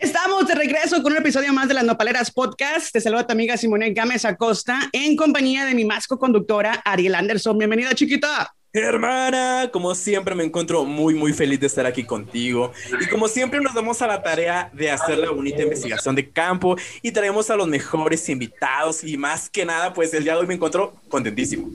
Estamos de regreso con un episodio más de las Nopaleras Podcast. Te saluda tu amiga Simone Gámez Acosta en compañía de mi más conductora Ariel Anderson. Bienvenida, chiquita. Hermana, como siempre me encuentro muy muy feliz de estar aquí contigo y como siempre nos damos a la tarea de hacer la bonita investigación de campo y traemos a los mejores invitados y más que nada pues el día de hoy me encuentro contentísimo.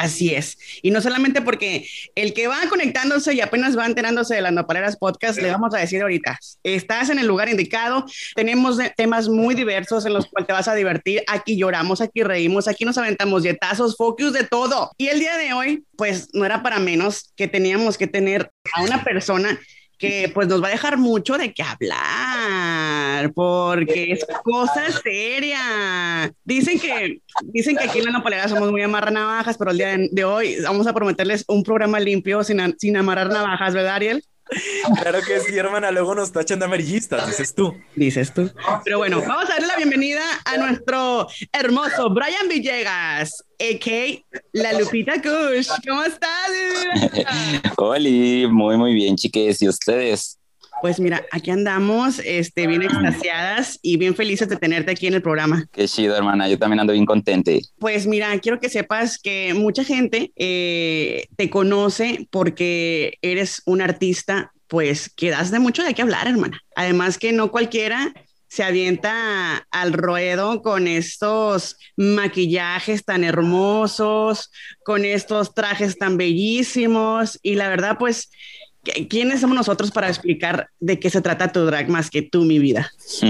Así es. Y no solamente porque el que va conectándose y apenas va enterándose de las Nopaleras Podcast, le vamos a decir ahorita, estás en el lugar indicado, tenemos temas muy diversos en los cuales te vas a divertir, aquí lloramos, aquí reímos, aquí nos aventamos dietazos, focus de todo. Y el día de hoy, pues no era para menos que teníamos que tener a una persona que pues nos va a dejar mucho de qué hablar, porque es cosa seria. Dicen que, dicen que aquí en la Nopalera somos muy amarra navajas, pero el día de, hoy vamos a prometerles un programa limpio sin, sin amarrar navajas, ¿verdad, Ariel? Claro que sí, hermana. Luego nos tachan de amarillistas, dices tú. Dices tú. Pero bueno, vamos a darle la bienvenida a nuestro hermoso Brian Villegas, a.k.a. La Lupita Kush. ¿Cómo estás? Hola, muy, muy bien, chiques. ¿Y ustedes? Pues mira, aquí andamos, este, bien extasiadas y bien felices de tenerte aquí en el programa. Qué chido, hermana. Yo también ando bien contente. Pues mira, quiero que sepas que mucha gente eh, te conoce porque eres un artista, pues que das de mucho de qué hablar, hermana. Además que no cualquiera se avienta al ruedo con estos maquillajes tan hermosos, con estos trajes tan bellísimos y la verdad, pues ¿Quiénes somos nosotros para explicar de qué se trata tu drag más que tú, mi vida?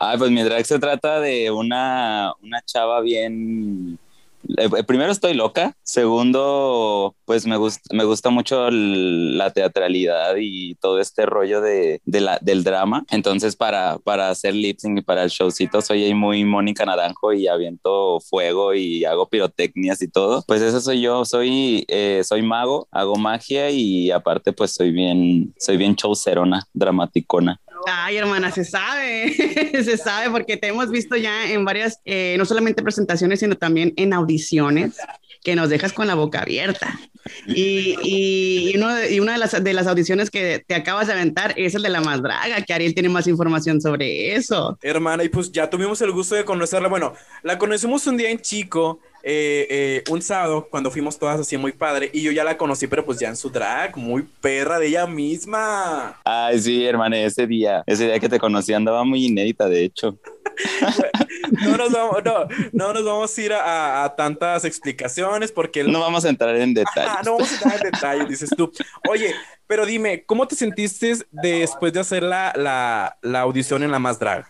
Ay, pues mi drag se trata de una, una chava bien eh, eh, primero estoy loca, segundo, pues me, gusta me gusta mucho la teatralidad y todo este rollo de, del drama. Entonces, para, para hacer lip sync y para el showcito, soy ahí muy Mónica Naranjo y aviento fuego y hago pirotecnias y todo. Pues eso soy yo, soy, eh, soy mago, hago magia y aparte, pues soy bien, soy bien showcerona, dramaticona. Ay, hermana, se sabe, se sabe porque te hemos visto ya en varias, eh, no solamente presentaciones, sino también en audiciones, que nos dejas con la boca abierta. Y, y, y una de las, de las audiciones que te acabas de aventar es el de la más draga, que Ariel tiene más información sobre eso. Hermana, y pues ya tuvimos el gusto de conocerla. Bueno, la conocimos un día en Chico eh, eh, un sábado cuando fuimos todas así muy padre y yo ya la conocí, pero pues ya en su drag, muy perra de ella misma. Ay, sí, hermana, ese día, ese día que te conocí andaba muy inédita, de hecho. no, nos vamos, no, no nos vamos a ir a, tantas explicaciones porque... No vamos a entrar en detalles. no vamos a entrar en detalles, dices tú. Oye, pero dime, ¿cómo te sentiste después de hacer la, la, la, audición en La Más Drag?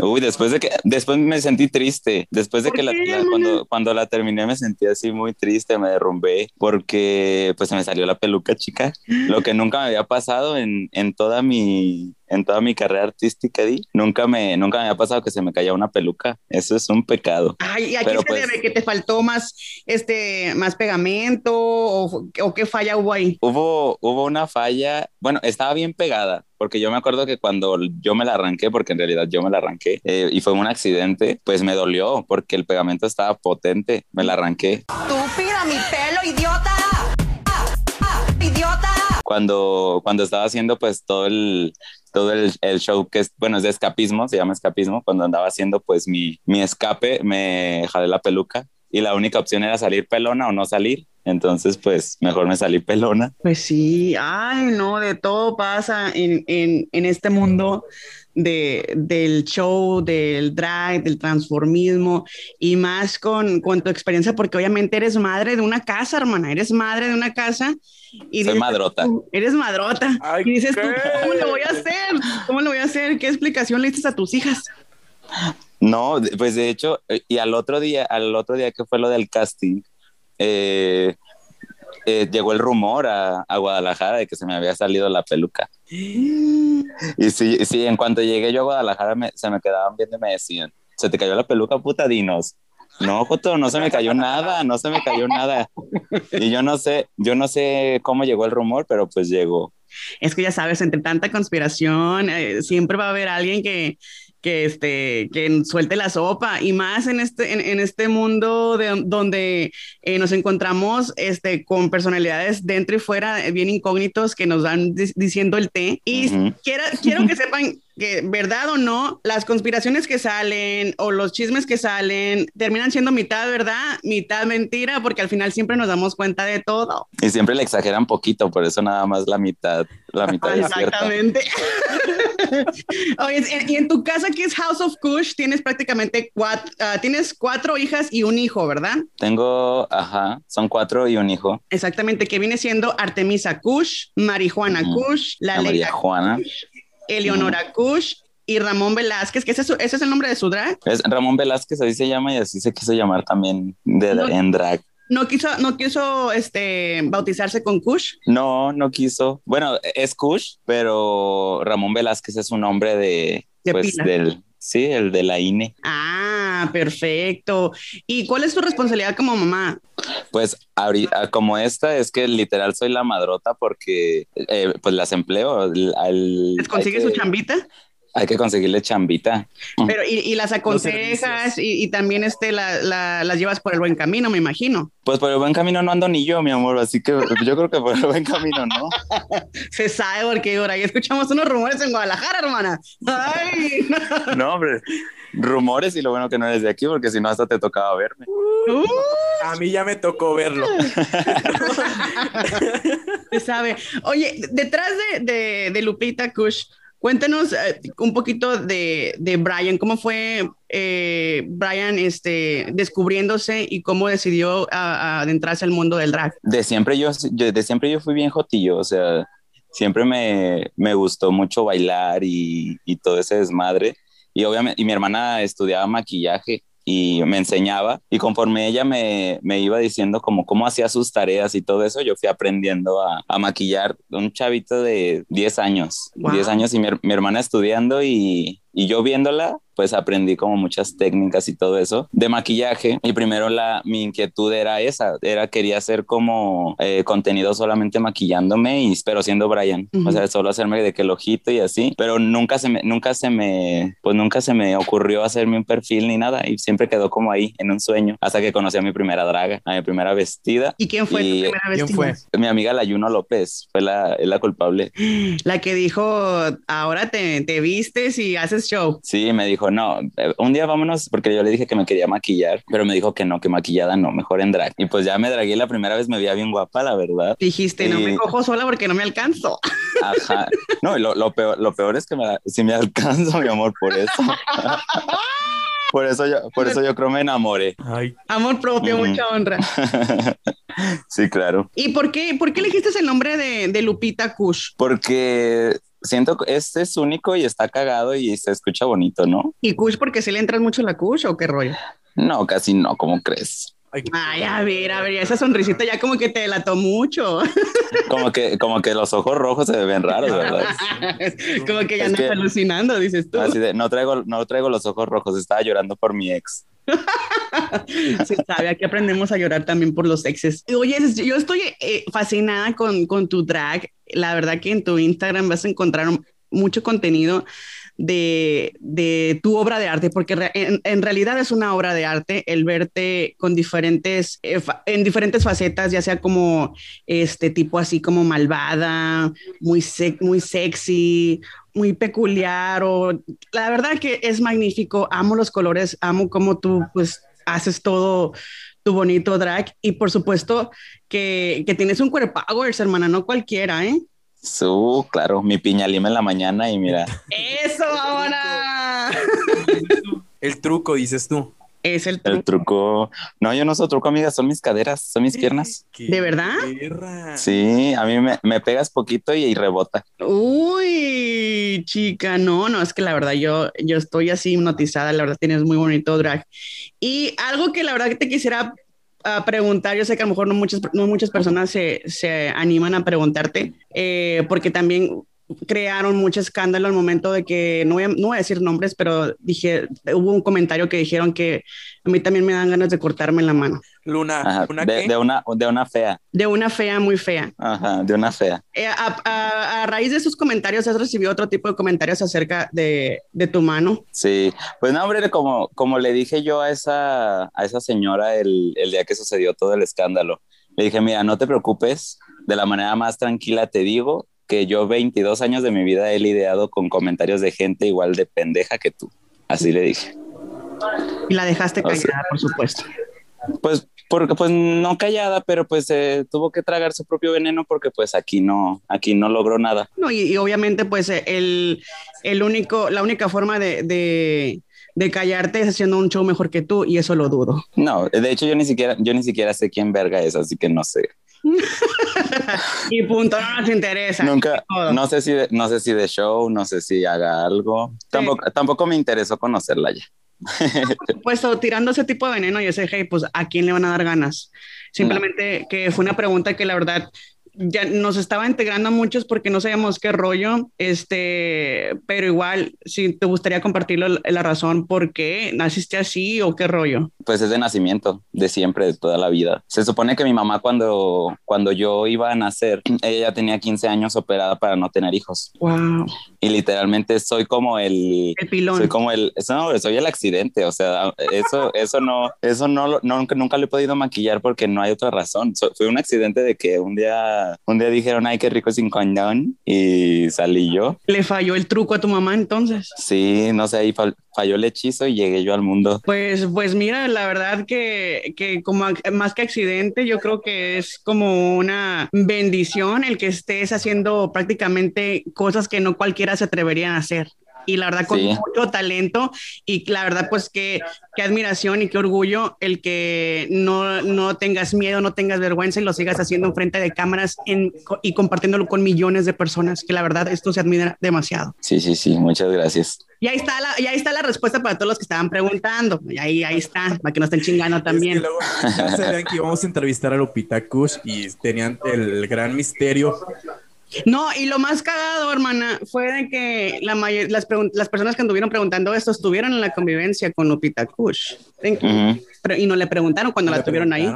Uy, después de que, después me sentí triste. Después de que la, cuando, cuando la terminé me sentí así muy triste, me derrumbé porque pues se me salió la peluca chica, lo que nunca me había pasado en, en toda mi, en toda mi carrera artística, Di, nunca me, nunca me había pasado que se me caía una peluca. Eso es un pecado. Ay, ¿y aquí se pues debe que te faltó más, este, más pegamento o, o qué falla hubo ahí? Hubo, hubo una falla, bueno, estaba bien pegada, porque yo me acuerdo que cuando yo me la arranqué, porque en realidad yo me la arranqué eh, y fue un accidente, pues me dolió porque el pegamento estaba potente, me la arranqué. Estúpida, mi pelo, idiota. idiota. Cuando, cuando estaba haciendo pues todo el, todo el, el, show que es, bueno, es de escapismo, se llama escapismo, cuando andaba haciendo pues mi, mi escape, me jalé la peluca y la única opción era salir pelona o no salir. Entonces, pues mejor me salí pelona. Pues sí, ay, no, de todo pasa en, en, en este mundo de, del show, del drag, del transformismo y más con, con, tu experiencia, porque obviamente eres madre de una casa, hermana, eres madre de una casa. Y Soy madrota. eres madrota. y dices tú, ¿cómo lo voy a hacer? ¿Cómo lo voy a hacer? ¿Qué explicación le diste a tus hijas? No, pues de hecho, eh, y al otro día, al otro día que fue lo del casting, eh, eh, llegó el rumor a, Guadalajara de que se me había salido la peluca. Y sí, sí, en cuanto llegué yo a Guadalajara se me quedaban viendo y me decían, se te cayó la peluca, puta, dinos. No, Joto, no se me cayó nada, no se me cayó nada. Y yo no sé, yo no sé cómo llegó el rumor, pero pues llegó. Es que ya sabes, entre tanta conspiración, siempre va a haber alguien que, que, este, que suelte la sopa y más en este, en, este mundo de, donde eh, nos encontramos este, con personalidades dentro y fuera bien incógnitos que nos van diciendo el té. Y quiero, quiero que sepan que verdad o no, las conspiraciones que salen o los chismes que salen terminan siendo mitad verdad, mitad mentira, porque al final siempre nos damos cuenta de todo. Y siempre le exageran poquito, por eso nada más la mitad, la mitad Exactamente. Oye, y en tu casa que es House of Kush, tienes prácticamente cuatro, ah, tienes cuatro hijas y un hijo, ¿verdad? Tengo, ajá, son cuatro y un hijo. Exactamente, que viene siendo Artemisa Kush, Marijuana Kush, la, María Juana. Eleonora Kush y Ramón Velázquez, que ese es, el nombre de su drag. Es Ramón Velázquez, así se llama y así se quiso llamar también en drag. No quiso, no quiso este, bautizarse con Kush. No, no quiso. Bueno, es Kush, pero Ramón Velázquez es un nombre de, pues, del, sí, el de la INE. Ah, perfecto. ¿Y cuál es tu responsabilidad como mamá? Pues ahorita, como esta, es que literal soy la madrota porque eh, pues las empleo. Al, ¿Les consigues su chambita? Hay que conseguirle chambita. Pero, y, las aconsejas y, también este, las llevas por el buen camino, me imagino. Pues por el buen camino no ando ni yo, mi amor, así que yo creo que por el buen camino, ¿no? Se sabe porque ahora ahí escuchamos unos rumores en Guadalajara, hermana. Ay. no, hombre rumores y lo bueno que no eres de aquí porque si no hasta te tocaba verme. Uh. a mí ya me tocó verlo. Se sabe. Oye, detrás de, de Lupita Kush, Cuéntanos eh, un poquito de, de, Brian, cómo fue eh, Brian este, descubriéndose y cómo decidió adentrarse al mundo del drag. De siempre yo, de siempre yo fui bien jotillo, o sea, siempre me, me gustó mucho bailar y, y, todo ese desmadre. Y obviamente, y mi hermana estudiaba maquillaje y me enseñaba y conforme ella me, me, iba diciendo como cómo hacía sus tareas y todo eso, yo fui aprendiendo a, a maquillar un chavito de 10 años, 10 años y mi, mi hermana estudiando y, y yo viéndola, pues aprendí como muchas técnicas y todo eso de maquillaje. Y primero la, mi inquietud era esa, era quería hacer como eh, contenido solamente maquillándome, y, pero siendo Brian. O sea, solo hacerme de que el ojito y así. Pero nunca se me, nunca se me, pues nunca se me ocurrió hacerme un perfil ni nada. Y siempre quedó como ahí, en un sueño, hasta que conocí a mi primera draga, a mi primera vestida. ¿Y quién fue tu primera vestida? ¿Quién fue? Mi amiga Layuno López, fue la, la culpable. La que dijo, ahora te, te vistes y haces show. Sí, me dijo, no, eh, un día vámonos, porque yo le dije que me quería maquillar, pero me dijo que no, que maquillada no, mejor en drag. Y pues ya me dragué la primera vez, me veía bien guapa, la verdad. Dijiste, no me cojo sola porque no me alcanzo. Ajá. No, lo, lo, peor, lo peor es que me, si me alcanzo, mi amor, por eso. Por eso yo, por eso yo creo me enamoré. Amor propio, mucha honra. sí, claro. ¿Y por qué, por qué elegiste el nombre de, de Lupita Kush? Porque siento que este es único y está cagado y se escucha bonito, ¿no? ¿Y Kush porque se le entra mucho la Kush o qué rollo? No, casi no, ¿cómo crees? Ay, a ver, a ver, esa sonrisita ya como que te delató mucho. Como que, como que los ojos rojos se ven raros, ¿verdad? como que ya andas alucinando, dices tú. Así de, no traigo, no traigo los ojos rojos, estaba llorando por mi ex. Se sabe, aquí aprendemos a llorar también por los exes. Oye, yo estoy eh, fascinada con, con tu drag. La verdad que en tu Instagram vas a encontrar mucho contenido de, de, tu obra de arte, porque en, en, realidad es una obra de arte el verte con diferentes, eh, en diferentes facetas, ya sea como este tipo así como malvada, muy, muy sexy, muy peculiar, o la verdad que es magnífico, amo los colores, amo cómo tú pues haces todo tu bonito drag y por supuesto que, que tienes un cuerpo power, hermana, no cualquiera, ¿eh? Su, claro, mi piña lima en la mañana y mira. ¡Eso, ahora! El truco, dices tú. Es el truco. El truco. No, yo no soy truco, amiga, son mis caderas, son mis piernas. ¿De verdad? Sí, a mí me, pegas poquito y, rebota. Uy, chica, no, no, es que la verdad yo, yo estoy así hipnotizada, la verdad tienes muy bonito drag. Y algo que la verdad que te quisiera a preguntar, yo sé que a lo mejor no muchas, no muchas personas se, se animan a preguntarte, eh, porque también crearon mucho escándalo al momento de que, no voy, a, no voy a decir nombres, pero dije, hubo un comentario que dijeron que a mí también me dan ganas de cortarme la mano. Luna, Ajá, ¿Luna de, una, de una fea. De una fea muy fea. Ajá, de una fea. Eh, a, a- a raíz de esos comentarios, ¿has recibido otro tipo de comentarios acerca de, de tu mano? Sí, pues no, hombre, como, como le dije yo a esa, a esa señora el, el día que sucedió todo el escándalo, le dije, mira, no te preocupes, de la manera más tranquila te digo que yo 22 años de mi vida he lidiado con comentarios de gente igual de pendeja que tú. Así le dije. Y la dejaste O sea- callada, por supuesto. Pues, porque, pues no callada, pero pues eh, tuvo que tragar su propio veneno porque pues aquí no, aquí no logró nada. No, y, y obviamente, pues, eh, el, el único, la única forma de, de, de callarte es haciendo un show mejor que tú, y eso lo dudo. No, de hecho yo ni siquiera, yo ni siquiera sé quién verga es, así que no sé. Y punto, no nos interesa. Nunca, no sé si, de, no sé si de show, no sé si haga algo. Tampoco, tampoco me interesó conocerla ya. Pues o tirando ese tipo de veneno, yo sé, hey, pues a quién le van a dar ganas. Simplemente que fue una pregunta que la verdad ya nos estaba integrando a muchos porque no sabíamos qué rollo, este, pero igual, si te gustaría compartirlo, la razón por qué naciste así o qué rollo. Pues es de nacimiento, de siempre, de toda la vida. Se supone que mi mamá cuando, cuando yo iba a nacer, ella ya tenía 15 años operada para no tener hijos. Wow, Y literalmente soy como el... el pilón. Soy como el, no, soy el accidente, o sea, eso, eso no, eso no, no, nunca, nunca lo he podido maquillar porque no hay otra razón. So- fue un accidente de que un día, un día dijeron, ay, qué rico sin condón y salí yo. Le falló el truco a tu mamá entonces. Sí, no sé, ahí fall- falló el hechizo y llegué yo al mundo. Pues, pues mira, la verdad que, que como más que accidente, yo creo que es como una bendición el que estés haciendo prácticamente cosas que no cualquiera se atrevería a hacer. Y la verdad, con Sí. mucho talento y la verdad, pues qué, qué admiración y qué orgullo el que no, no tengas miedo, no tengas vergüenza y lo sigas haciendo en frente de cámaras en- y compartiéndolo con millones de personas, que la verdad esto se admira demasiado. Sí, sí, sí, muchas gracias. Y ahí está la, y ahí está la respuesta para todos los que estaban preguntando. Y ahí, ahí está, para que no estén chingando Es que también. luego ya sabían que íbamos a entrevistar a Lupita Kush y tenían el gran misterio. No, y lo más cagado, hermana, fue de que la mayor- las, personas que anduvieron preguntando esto estuvieron en la convivencia con Lupita Kush. Pero- y no le preguntaron cuando No la tuvieron ahí.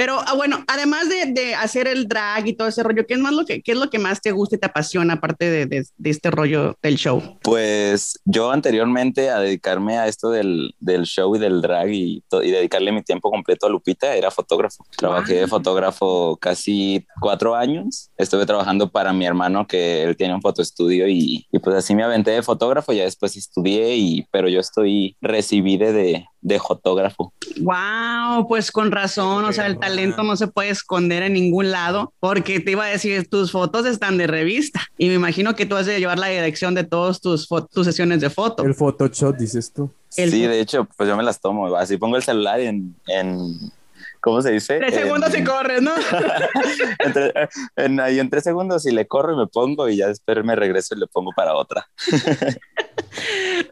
Pero ah, bueno, además de, de hacer el drag y todo ese rollo, ¿qué es, más lo que, ¿qué es lo que más te gusta y te apasiona aparte de, de- de este rollo del show? Pues yo anteriormente a dedicarme a esto del, del show y del drag y, y dedicarle mi tiempo completo a Lupita, era fotógrafo. Trabajé de fotógrafo casi cuatro años. Estuve trabajando para mi hermano que él tiene un fotoestudio y, y pues así me aventé de fotógrafo. Ya después estudié, y, pero yo estoy recibí de, de, de fotógrafo. Wow, pues con razón, o sea, el talento no se puede esconder en ningún lado, porque te iba a decir, tus fotos están de revista y me imagino que tú has de llevar la dirección de todas tus, tus sesiones de foto. El Photoshop, dices tú. El- Sí, de hecho, pues yo me las tomo. Así pongo el celular en... en ¿Cómo se dice? Tres En- segundos y corres, ¿no? entre- en, ahí en tres segundos y le corro y me pongo y ya después me regreso y le pongo para otra.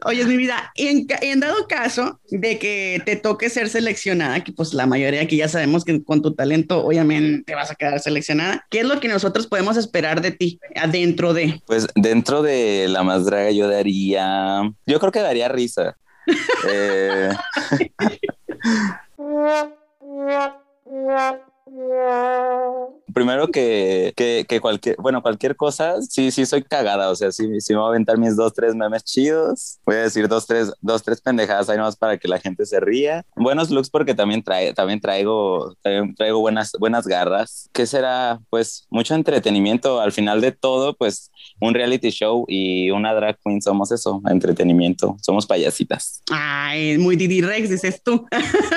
Oye, es mi vida, y en, en dado caso de que te toque ser seleccionada, que pues la mayoría aquí ya sabemos que con tu talento obviamente te vas a quedar seleccionada, ¿qué es lo que nosotros podemos esperar de ti adentro de? Pues dentro de la más draga yo daría, yo creo que daría risa. Eh, primero que, que, que cualquier, bueno, cualquier cosa, sí, sí soy cagada, o sea, sí, sí me voy a aventar mis dos, tres memes chidos, voy a decir dos, tres, dos, tres pendejadas ahí nomás para que la gente se ría. Buenos looks porque también, trae, también traigo, también traigo buenas, buenas garras. ¿Qué será? Pues mucho entretenimiento, al final de todo, pues un reality show y una drag queen somos eso, entretenimiento, somos payasitas. Ay, muy Didi Rex, dices tú,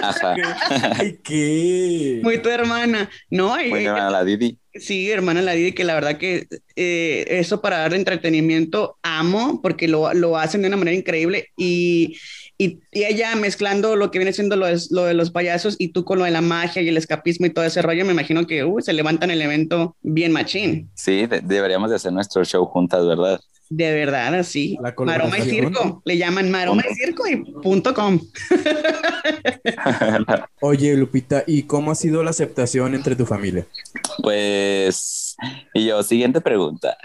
Ajá. Ay, ¿qué? muy tu hermana, ¿no? Muy la Didi. Sí, hermana la Didi, que la verdad que eh, eso para dar entretenimiento amo, porque lo, lo hacen de una manera increíble y, y, y ella mezclando lo que viene siendo lo de, lo de los payasos y tú con lo de la magia y el escapismo y todo ese rollo, me imagino que uh, se levantan el evento bien machín. Sí, de- deberíamos de hacer nuestro show juntas, ¿verdad? De verdad, así. La Maroma y circo, le llaman maroma y circo y punto com. Oye, Lupita, ¿y cómo ha sido la aceptación entre tu familia? Pues Y yo, siguiente pregunta.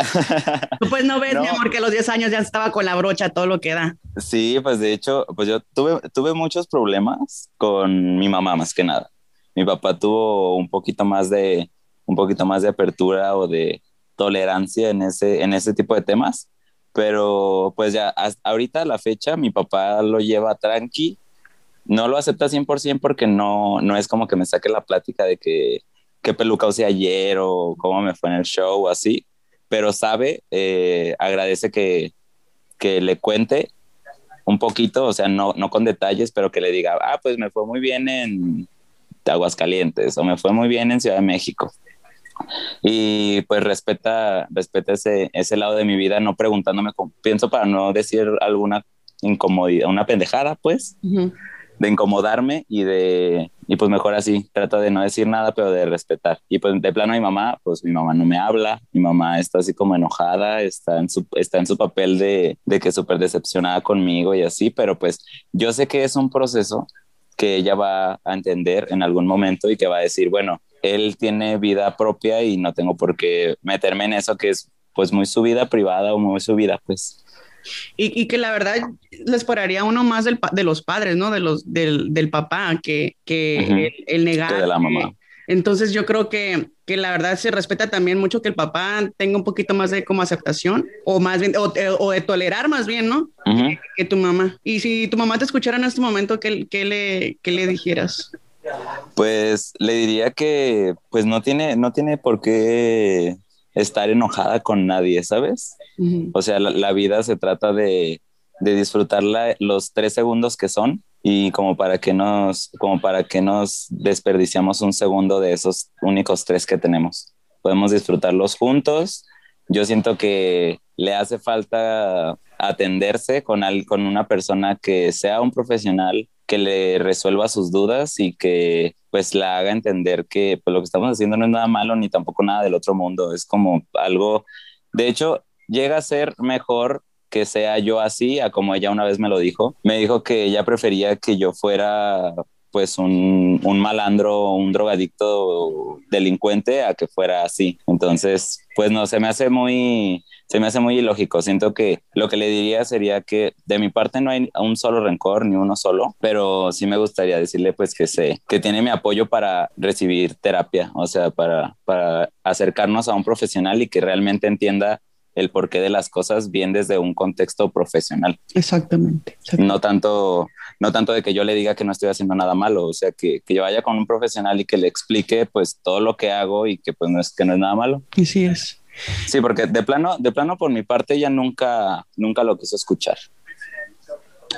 Pues no ves, mi amor, que a los 10 años ya estaba con la brocha, todo lo que da. Sí, pues de hecho, pues yo tuve, tuve muchos problemas con mi mamá más que nada. Mi papá tuvo un poquito más de, un poquito más de apertura o de tolerancia en ese, en ese tipo de temas, pero pues ya ahorita la fecha mi papá lo lleva tranqui, no lo acepta 100% porque no, no es como que me saque la plática de que qué peluca usé ayer o cómo me fue en el show o así, pero sabe, eh, agradece que, que le cuente un poquito, o sea, no, no con detalles, pero que le diga, ah, pues me fue muy bien en Aguascalientes o me fue muy bien en Ciudad de México. Y pues respeta, respeta ese, ese lado de mi vida, no preguntándome, pienso para no decir alguna incomodidad, una pendejada, pues, de incomodarme y de, y pues mejor así, trata de no decir nada, pero de respetar. Y pues de plano mi mamá, pues mi mamá no me habla, mi mamá está así como enojada, está en su, está en su papel de, de que súper decepcionada conmigo y así, pero pues yo sé que es un proceso que ella va a entender en algún momento y que va a decir, bueno, él tiene vida propia y no tengo por qué meterme en eso que es pues muy su vida privada o muy su vida, pues. Y, que la verdad les pararía uno más del, de los padres, ¿no? De los, del, del papá, que, que el, negar. de la mamá. entonces yo creo que, que, la verdad se respeta también mucho que el papá tenga un poquito más de como aceptación o más bien, o, o de tolerar más bien, ¿no? que, tu mamá. Y si tu mamá te escuchara en este momento, ¿qué, qué le, qué le dijeras? Pues le diría que pues no tiene, no tiene por qué estar enojada con nadie, ¿sabes? O sea, la, vida se trata de, de disfrutar los tres segundos que son y como para que nos, como para que nos desperdiciamos un segundo de esos únicos tres que tenemos. Podemos disfrutarlos juntos. Yo siento que le hace falta atenderse con, con una persona que sea un profesional, que le resuelva sus dudas y que pues la haga entender que pues, lo que estamos haciendo no es nada malo ni tampoco nada del otro mundo, es como algo, de hecho, llega a ser mejor que sea yo así, a como ella una vez me lo dijo. Me dijo que ella prefería que yo fuera pues un, un malandro, un drogadicto delincuente a que fuera así. Entonces, pues no, se me hace muy, se me hace muy ilógico. Siento que lo que le diría sería que de mi parte no hay un solo rencor ni uno solo, pero sí me gustaría decirle pues que sé, que tiene mi apoyo para recibir terapia, o sea, para, para acercarnos a un profesional y que realmente entienda el porqué de las cosas bien desde un contexto profesional. Exactamente. No tanto no tanto de que yo le diga que no estoy haciendo nada malo, o sea, que, que, yo vaya con un profesional y que le explique pues todo lo que hago y que pues no es, que no es nada malo. Y sí es. Sí, porque de plano, de plano por mi parte ella nunca, nunca lo quiso escuchar.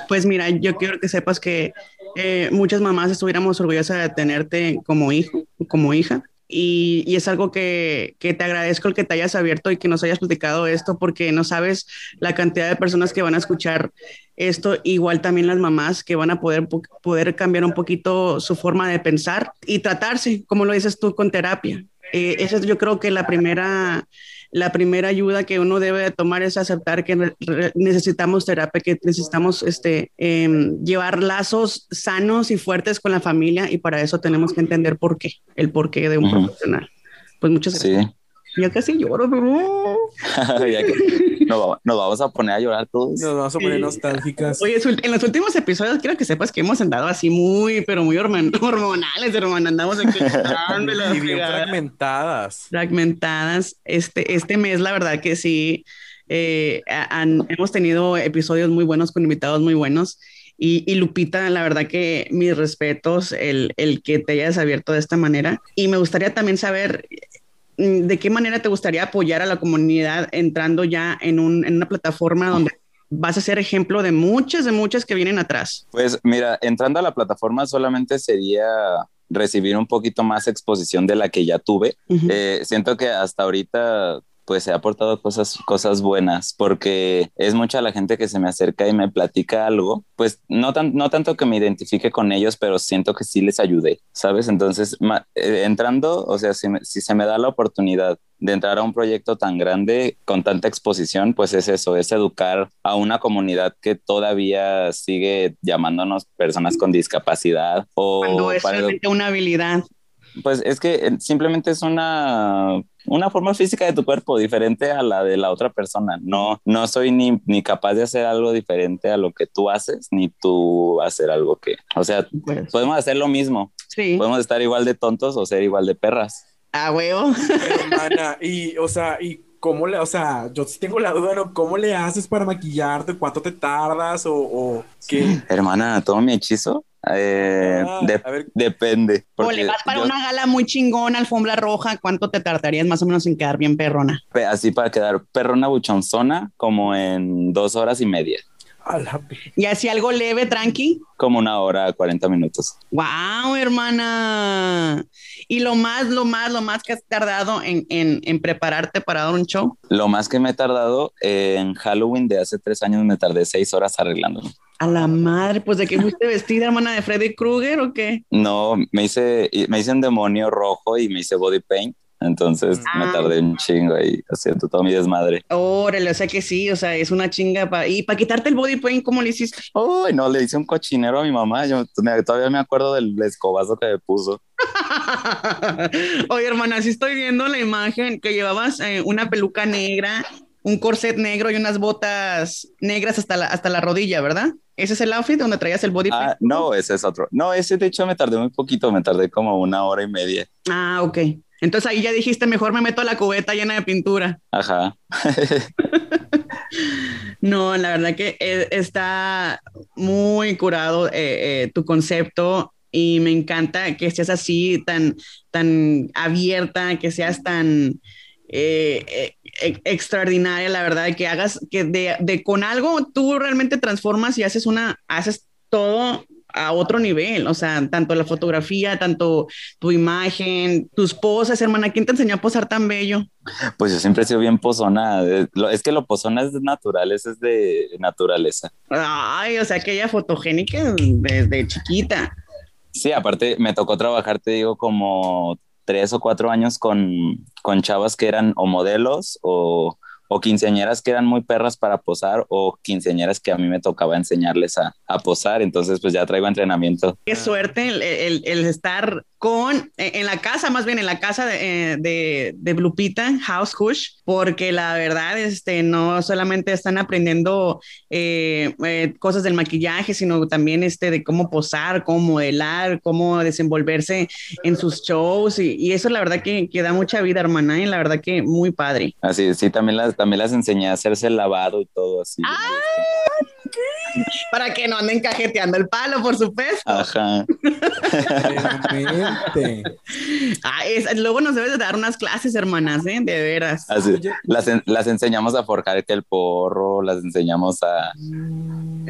Pues mira, yo quiero que sepas que eh, muchas mamás estuviéramos orgullosas de tenerte como hijo, como hija. Y, es algo que, que, te agradezco el que te hayas abierto y que nos hayas platicado esto porque no sabes la cantidad de personas que van a escuchar esto, igual también las mamás que van a poder, poder cambiar un poquito su forma de pensar y tratarse, como lo dices tú, con terapia. Eh, esa es yo creo que la primera, la primera ayuda que uno debe de tomar es aceptar que necesitamos terapia, que necesitamos este, em, llevar lazos sanos y fuertes con la familia y para eso tenemos que entender por qué, el porqué de un profesional. Pues muchas gracias. Sí. Ya casi lloro. nos, vamos a poner a llorar todos. Nos vamos a poner nostálgicas. Oye, en los últimos episodios quiero que sepas que hemos andado así muy, pero muy hormonales, hermano. Andamos aquí y bien fragmentadas. Fragmentadas. Este, este mes, la verdad que sí, eh, hemos tenido episodios muy buenos con invitados muy buenos. Y, y, Lupita, la verdad que mis respetos, el, el, que te hayas abierto de esta manera. Y me gustaría también saber, ¿de qué manera te gustaría apoyar a la comunidad entrando ya en, un, en una plataforma donde vas a ser ejemplo de muchas, de muchas que vienen atrás? Pues mira, entrando a la plataforma solamente sería recibir un poquito más exposición de la que ya tuve. Eh, siento que hasta ahorita pues he aportado cosas, cosas buenas, porque es mucha la gente que se me acerca y me platica algo, pues no, tan, no tanto que me identifique con ellos, pero siento que sí les ayudé, ¿sabes? Entonces, eh, entrando, o sea, si, si se me da la oportunidad de entrar a un proyecto tan grande con tanta exposición, pues es eso, es educar a una comunidad que todavía sigue llamándonos personas con discapacidad o cuando es realmente una habilidad Pues es que eh, simplemente es una, una forma física de tu cuerpo diferente a la de la otra persona. No, no soy ni, ni capaz de hacer algo diferente a lo que tú haces, ni tú hacer algo que, o sea, Pues, podemos hacer lo mismo. sí. Podemos estar igual de tontos o ser igual de perras. Ah, huevo. Hermana, y, o sea, y cómo le, o sea, yo sí tengo la duda, ¿no? ¿Cómo le haces para maquillarte? ¿Cuánto te tardas? ¿O, o qué? Hermana, todo mi hechizo eh, Ah, de- a ver, depende. O le vas para yo- una gala muy chingona, alfombra roja, ¿cuánto te tardarías más o menos en quedar bien perrona? pe- así para quedar perrona buchonzona como en dos horas y media, Y así algo leve, tranqui. como una hora, 40 minutos. Wow, hermana. Y lo más, lo más, lo más que has tardado en, en, en prepararte para dar un show. Lo más que me he tardado eh, en Halloween de hace tres años me tardé seis horas arreglándome. A la madre, pues de qué fuiste vestida, hermana de Freddy Krueger o qué? No, me hice, me hice un demonio rojo y me hice body paint. Entonces Ah. me tardé un chingo ahí haciendo todo mi desmadre. Órale, o sea que sí, o sea, es una chinga para. Y para quitarte el body paint, ¿cómo le hiciste? Uy, no, le hice un cochinero a mi mamá. Yo me- todavía me acuerdo del escobazo que me puso. Oye, hermana, sí estoy viendo la imagen que llevabas eh, una peluca negra, un corset negro y unas botas negras hasta la, hasta la rodilla, ¿verdad? Ese es el outfit donde traías el body Ah, paint. no, ese es otro. No, ese de hecho me tardé muy poquito, me tardé como una hora y media. Ah, ok. Entonces ahí ya dijiste, mejor me meto a la cubeta llena de pintura. Ajá. No, la verdad que eh, está muy curado eh, eh, tu concepto y me encanta que seas así, tan, tan abierta, que seas tan eh, extraordinaria, la verdad, que hagas que de, de con algo tú realmente transformas y haces una, haces todo a otro nivel, o sea, tanto la fotografía, tanto tu imagen, tus poses, hermana, ¿quién te enseñó a posar tan bello? Pues yo siempre he sido bien pozona. Eh, Es que lo pozona es natural, eso es de naturaleza. Ay, o sea, que ella fotogénica desde chiquita. Sí, aparte me tocó trabajar, te digo, como tres o cuatro años con, con chavas que eran o modelos o, o quinceañeras que eran muy perras para posar o quinceañeras que a mí me tocaba enseñarles a, a posar. Entonces, pues ya traigo entrenamiento. Qué suerte el, el- el estar con, eh, en la casa, más bien en la casa de, eh, de, de Blupita, House Kush, porque la verdad, este, no solamente están aprendiendo eh, eh, cosas del maquillaje, sino también este, de cómo posar, cómo modelar, cómo desenvolverse en sus shows, y, y eso la verdad que, que da mucha vida, hermana, y la verdad que muy padre. Así, sí, también las, también las enseñé a hacerse el lavado y todo así. Para que no anden cajeteando el palo, por supuesto. Ajá. Ah, es- luego nos debes de dar unas clases, hermanas, ¿eh? De veras. Así, las, en- las enseñamos a forjar el porro, las enseñamos a,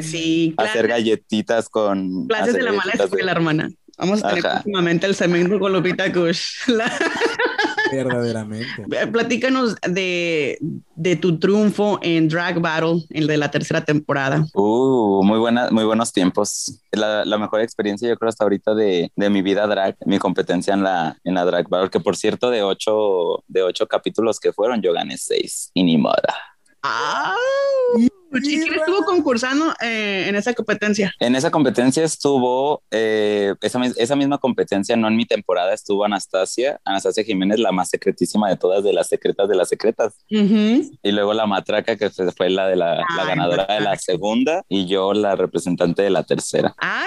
Sí, a hacer galletitas con... clases de la mala galletitas de- escuela, hermana. Vamos a tener Ajá. próximamente el segmento con Lupita Kush. La- Verdaderamente. Platícanos de, de tu triunfo en Drag Battle, el de la tercera temporada. Uh, muy, buena, muy buenos tiempos. La, la mejor experiencia, yo creo, hasta ahorita de, de mi vida drag, mi competencia en la, en la drag battle, que por cierto, de ocho, de ocho capítulos que fueron, yo gané seis. Y ni moda. ¡Ah! ¿Y quién estuvo concursando eh, en esa competencia? En esa competencia estuvo, eh, esa, mis- esa misma competencia, no en mi temporada, estuvo Anastasia, Anastasia Jiménez, la más secretísima de todas, de las secretas de las secretas. Y luego la matraca, que fue la, de la, ganadora de la segunda, y yo la representante de la tercera. ¡Ah!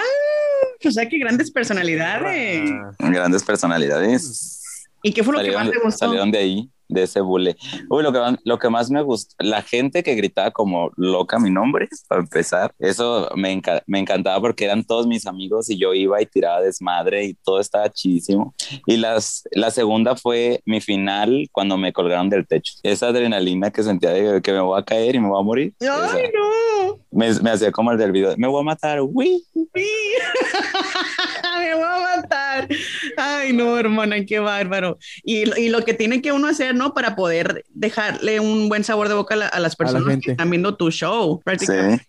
O sea, qué grandes personalidades. Ah, Grandes personalidades. ¿Y qué fue lo que más te gustó? salieron de ahí, de ese bule. Uy, lo que, más- lo que más me gustó, la gente que gritaba como loca mi nombre, para empezar, eso me, enca- me encantaba porque eran todos mis amigos y yo iba y tiraba desmadre y todo estaba chidísimo. Y las, la segunda fue mi final cuando me colgaron del techo. Esa adrenalina que sentía de que me voy a caer y me voy a morir. esa, ¡Ay, no! Me, me hacía como el del video, me voy a matar, uy. Sí. Me voy a matar. Ay, no, hermana, qué bárbaro. Y, lo- y lo que tiene que uno hacer, ¿no? Para poder dejarle un buen sabor de boca a, la- a las personas gente. que están viendo tu show, prácticamente.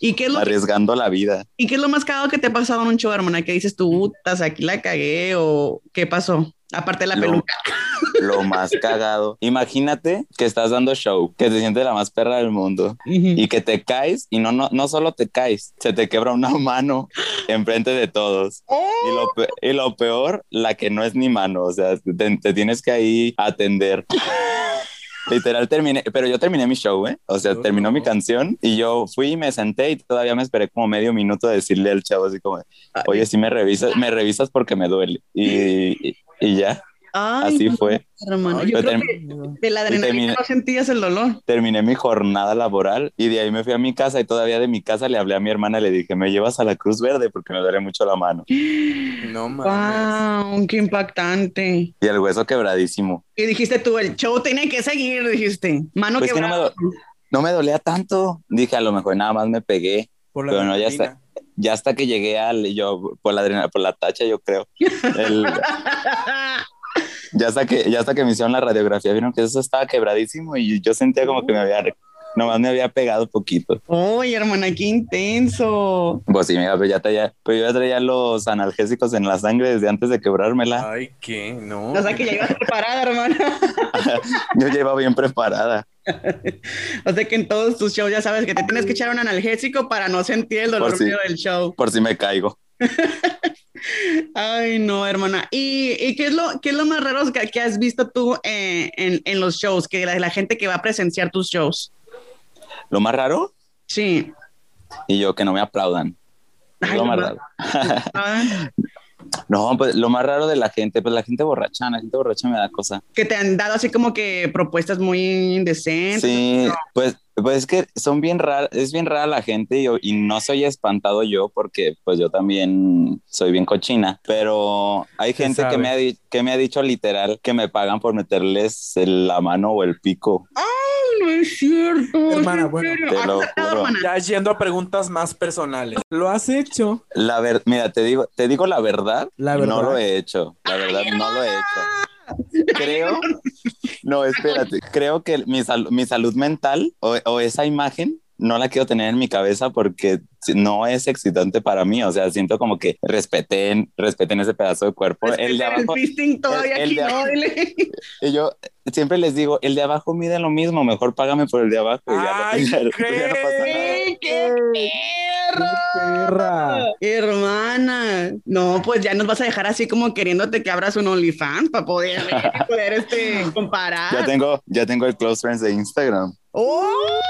¿Y, qué es lo que- Arriesgando la vida. ¿Y qué es lo más cagado que te ha pasado en un show, hermana? Que dices tú, "Utas, aquí la cagué o qué pasó? Aparte de la Lo- peluca. lo más cagado. Imagínate que estás dando show, que te sientes la más perra del mundo y que te caes y no, no, no solo te caes, se te quebra una mano enfrente de todos. Y lo, pe- y lo peor, la que no es ni mano, o sea, te, te tienes que ahí atender. Literal terminé, pero yo terminé mi show, ¿eh? O sea, Oh. terminó mi canción y yo fui y me senté y todavía me esperé como medio minuto a decirle al chavo así como, oye, si me revisas, me revisas porque me duele. Y, y, y ya, Ay, así fue. hermano. Yo creo que de la adrenalina terminé- no sentías el dolor. Terminé mi jornada laboral y de ahí me fui a mi casa y todavía de mi casa le hablé a mi hermana y le dije, me llevas a la Cruz Verde porque me duele mucho la mano. No mames. Wow, qué impactante. Y el hueso quebradísimo. Y dijiste tú, el show tiene que seguir, dijiste. Mano Pues que no me, quebrada. no me dolía tanto. Dije, a lo mejor nada más me pegué. Por la Pero no, ya adrenalina. Ya hasta que llegué al, yo, por la adrenalina, por la tacha, yo creo. El- ya hasta que, ya hasta que me hicieron la radiografía, vieron que eso estaba quebradísimo y yo sentía como que me había, nomás me había pegado poquito. Oye, hermana, qué intenso. Pues sí, mira, pero ya traía, pero yo ya traía los analgésicos en la sangre desde antes de quebrármela. Ay, ¿qué? No. O sea que ya ibas preparada, hermana. Yo ya iba bien preparada. O sea que en todos tus shows ya sabes que te tienes que echar un analgésico para no sentir el dolor si- del show. Por si me caigo. Ay, no, hermana. ¿Y, y qué, es lo, qué es lo más raro que, que has visto tú eh, en, en los shows? Que la, la gente que va a presenciar tus shows. Lo más raro, Sí. y yo que no me aplaudan. Ay, lo más raro. No, pues lo más raro de la gente, pues la gente borracha, la gente borracha me da cosa. Que te han dado así como que propuestas muy indecentes. Sí, pues, pues es que son bien raras, es bien rara la gente y, yo- y no soy espantado yo porque pues yo también soy bien cochina, pero hay gente que me, ha que me ha dicho literal que me pagan por meterles el- la mano o el pico. Ay, no es cierto. Hermana, ¿en bueno, te ¿Has lo juro. Ya yendo a preguntas más personales. ¿Lo has hecho? La ver, mira, te digo, te digo la verdad, La verdad. no lo he hecho, la verdad no lo he hecho. Creo, no, espérate, creo que mi, sal- mi salud mental o, o esa imagen no la quiero tener en mi cabeza porque no es excitante para mí, o sea, siento como que respeten, respeten ese pedazo de cuerpo, Es que el de el abajo, fisting todavía el aquí de no, y yo siempre les digo, el de abajo mide lo mismo, mejor págame por el de abajo y ya, Ay, ya ¿qué? ya no pasa nada. ¡Ey, ¡Qué perro! perra! Hermana, no, pues ya nos vas a dejar así como queriéndote que abras un OnlyFans para poder, poder este, comparar. Ya tengo, ya tengo el close friends de Instagram. ¡Oh!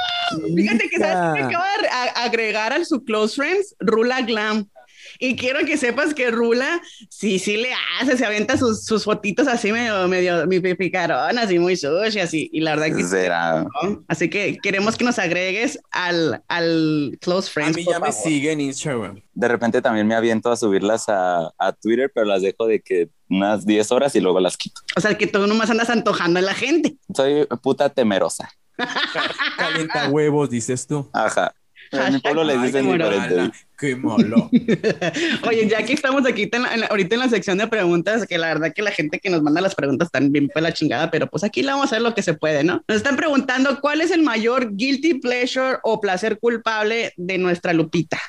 Fíjate que sabes que acaba de a- agregar al su close friends Rula Glam. Y quiero que sepas que Rula sí, sí le hace, se avienta sus, sus fotitos así medio, medio, mi picaronas y muy sushi, así. Y la verdad que sí, Será. ¿no? Así que queremos que nos agregues al, al close A friends. mí por ya me sigue en Instagram. De repente también me aviento a subirlas a, a Twitter, pero las dejo de que unas 10 horas y luego las quito. O sea, que tú nomás andas antojando a la gente. Soy puta temerosa. Calienta huevos, dices tú. Ajá. En mi pueblo les dicen qué diferente. mala, Qué malo. Oye, ya que estamos aquí en la- en la- ahorita en la sección de preguntas, que la verdad que la gente que nos manda las preguntas están bien pues la chingada, pero pues aquí le vamos a hacer lo que se puede, ¿no? Nos están preguntando cuál es el mayor guilty pleasure o placer culpable de nuestra Lupita.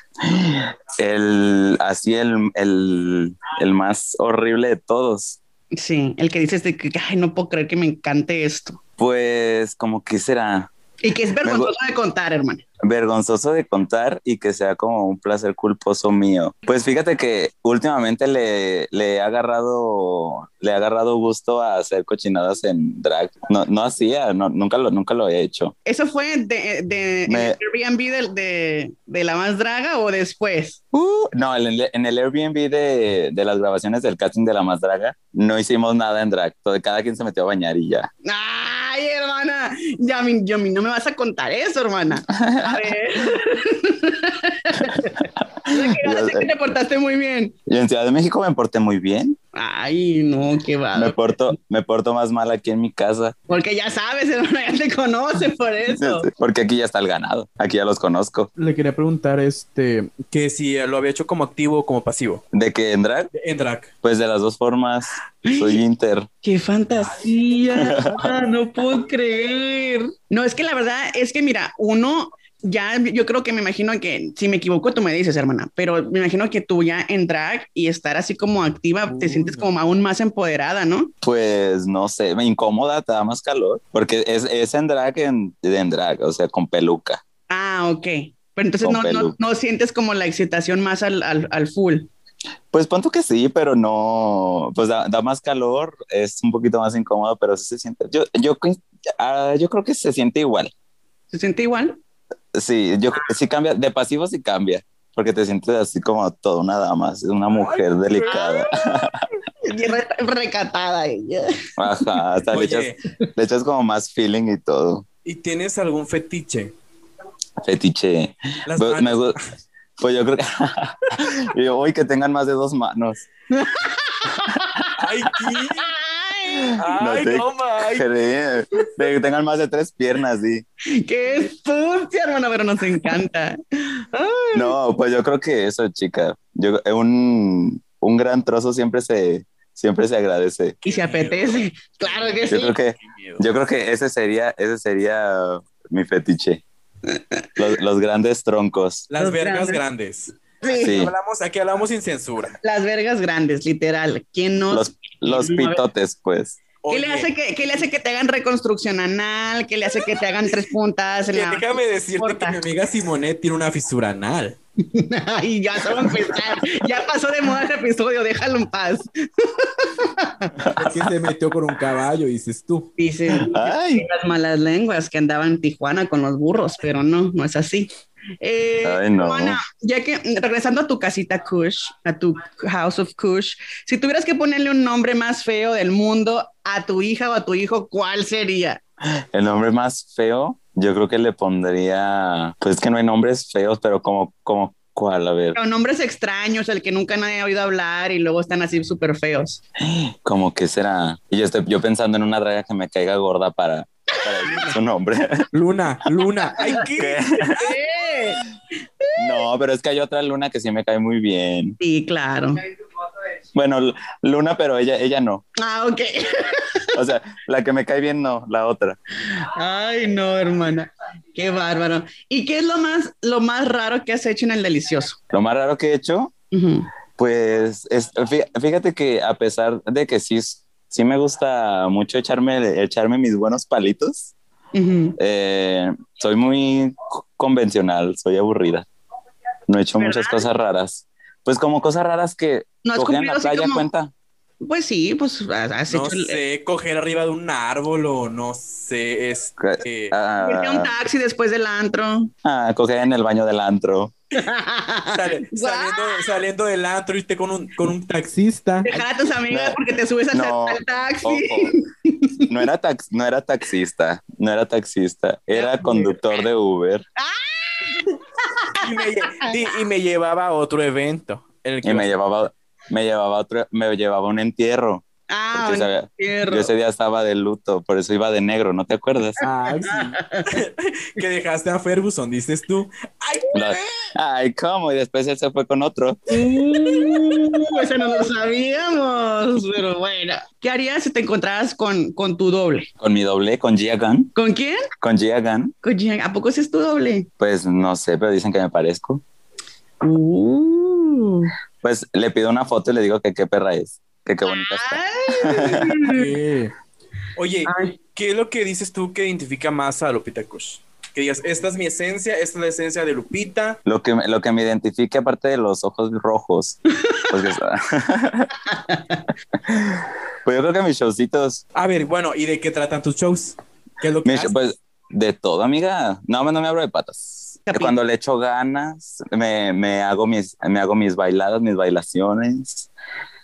El, así el, el, el más horrible de todos. Sí, el que dices de que, ay, no puedo creer que me encante esto. Pues como que será Y que es vergonzoso de contar, hermano. Vergonzoso de contar y que sea como un placer culposo mío. Pues fíjate que últimamente le, le he agarrado le he agarrado gusto a hacer cochinadas en drag. No, no hacía, no, nunca lo nunca lo he hecho. ¿Eso fue de, de en el Airbnb de, de, de la más draga o después? Uh, no, en el, en el Airbnb de, de las grabaciones del casting de La Más Draga, no hicimos nada en drag. Todo, cada quien se metió a bañar y ya. Ay, hermana, ya mí, yo, mí no me vas a contar eso, hermana. A ver. Yo que- yo te portaste muy bien. Y en Ciudad de México me porté muy bien. Ay, no, qué va. Me porto, me porto más mal aquí en mi casa. Porque ya sabes, hermana, ya te conoce por eso. Porque aquí ya está el ganado. Aquí ya los conozco. Le quería preguntar, este, que si lo había hecho como activo o como pasivo. De que en drag, En drag. pues de las dos formas, soy inter. ¡Qué fantasía! Ah, no puedo creer. No, es que la verdad es que, mira, uno ya yo creo que me imagino que, si me equivoco, tú me dices, hermana, pero me imagino que tú ya en drag y estar así como activa, te sientes como aún más empoderada, ¿no? Pues no sé, me incomoda, te da más calor, porque es, es en drag, en, en drag, o sea, con peluca. Ah, ok. Pero entonces no, no, no sientes como la excitación más al, al, al full. Pues punto que sí, pero no, pues da, da más calor, es un poquito más incómodo, pero sí se siente. Yo, yo, ah, yo creo que se siente igual. ¿Se siente igual? Sí, yo sí cambia, de pasivo sí cambia, porque te sientes así como toda una dama, una mujer delicada. Y re- recatada ella. Ajá, hasta le echas, le echas como más feeling y todo. ¿y tienes algún fetiche? Fetiche. Pues, me pues yo creo que. y yo, uy, que tengan más de dos manos. ¡Ay, ¿qué? ¡Ay, te no, Mike! crees. Que tengan más de tres piernas, sí. ¡Qué sucia, hermana! Pero nos encanta. Ay, No, pues yo creo que eso, chica. Yo, un, un gran trozo siempre se, siempre se agradece. y se apetece. Claro que sí. Yo creo que, yo creo que ese sería, ese sería mi fetiche. Los, los grandes troncos. Las Los vergas grandes. grandes. Sí. Sí. Hablamos, aquí hablamos sin censura. Las vergas grandes, literal. ¿Quién no? Los, los pitotes, pues. ¿Qué le, hace que, ¿Qué le hace que te hagan reconstrucción anal? ¿Qué le hace que te hagan tres puntas? En que la... déjame decirte Corta. que mi amiga Simone tiene una fisura anal. Ay, ya solo empezar. Ya pasó de moda ese episodio, déjalo en paz. Porque se metió con un caballo, dices tú. Dice Ay, las malas lenguas que andaban en Tijuana con los burros, pero no, no es así. Eh, Ay, no. Juana, ya que regresando a tu casita Kush, a tu House of Kush, si tuvieras que ponerle un nombre más feo del mundo a tu hija o a tu hijo, ¿cuál sería? el nombre más feo, yo creo que le pondría, pues que no hay nombres feos, pero como, como, ¿cuál? A ver, Pero nombres extraños, el que nunca nadie ha oído hablar y luego están así súper feos. como que será. Y yo estoy yo pensando en una draga que me caiga gorda para, para su nombre. Luna, Luna. ¡Ay, qué! ¿Qué? No, pero es que hay otra luna que sí me cae muy bien. Sí, claro. Bueno, Luna, pero ella, ella no. Ah, ok. O sea, la que me cae bien no, la otra. Ay, no, hermana. Qué bárbaro. ¿Y qué es lo más, lo más raro que has hecho en el delicioso? Lo más raro que he hecho, pues, es, fí- fíjate que a pesar de que sí, sí me gusta mucho echarme, echarme mis buenos palitos, Ujú. eh, soy muy convencional, soy aburrida. No he hecho ¿Verdad? muchas cosas raras. Pues como cosas raras que ¿No has coger en la playa como- cuenta. Pues sí, pues has No hecho el- sé, coger arriba de un árbol o no sé, este... irte a un Ah, taxi después del antro. ah, coger en el baño del antro. Sale- saliendo, saliendo del antro, irte con un, con un taxista. Dejar a tus amigas No. porque te subes al, No. al taxi. Ojo, no era, tax, no era taxista, no era taxista, era conductor de Uber Y me, y- y me llevaba a otro evento. en el que y me llevaba, me llevaba a otro, me llevaba a un entierro. Ah, sabía-. Yo ese día estaba de luto, por eso iba de negro, ¿no te acuerdas? Ay, sí. que dejaste a Ferguson, dices tú. ¡Ay, ¿cómo? Y después él se fue con otro. Uh, eso no lo sabíamos, pero bueno. ¿Qué harías si te encontraras con, con tu doble? Con mi doble, con Gia Gunn, ¿Con quién? con Gia Gunn, Con Gian. ¿A poco ese es tu doble? pues no sé, pero dicen que me parezco. Uh. Pues le pido una foto y le digo que qué perra es, que qué bonita está. Qué? Oye, Ay. ¿qué es lo que dices tú que identifica más a Lupita Kush? Que digas, esta es mi esencia, esta es la esencia de Lupita. Lo que, me- lo que me identifique, aparte de los ojos rojos, pues, que- pues yo creo que mis showcitos, A ver, bueno, ¿y de qué tratan tus shows? ¿Qué es lo que pues de todo, amiga. No, no me abro de patas. Capito. Cuando le echo ganas, me, me hago mis, me hago mis bailadas, mis bailaciones.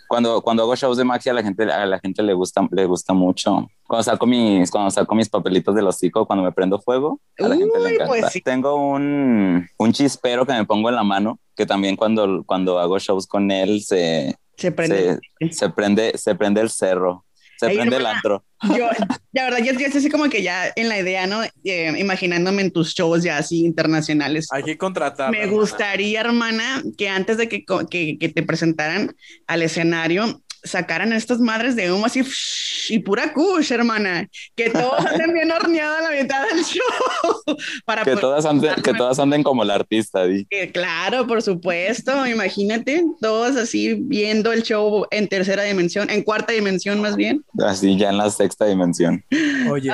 Cuando, cuando hago shows de magia, a la gente, a la gente le gusta, le gusta mucho. Cuando saco mis, cuando saco mis papelitos del hocico, cuando me prendo fuego, a la gente le encanta. pues sí. Tengo un, un chispero que me pongo en la mano, que también cuando, cuando hago shows con él se, Se prende. se, se prende, se prende el cerro, se Ay, prende el antro. Yo, la verdad, yo, yo estoy así como que ya en la idea, ¿no? Eh, imaginándome en tus shows ya así internacionales. Hay que contratar. Me gustaría, hermana, que antes de que, que te presentaran al escenario, sacaran estas madres de humo así y pura kush, hermana, que todos anden bien horneados a la mitad del show. Para que, todas anden, que todas anden como la artista, di. claro, por supuesto, imagínate, todos así viendo el show en tercera dimensión, en cuarta dimensión más bien. Así ya en la sexta dimensión. Oye,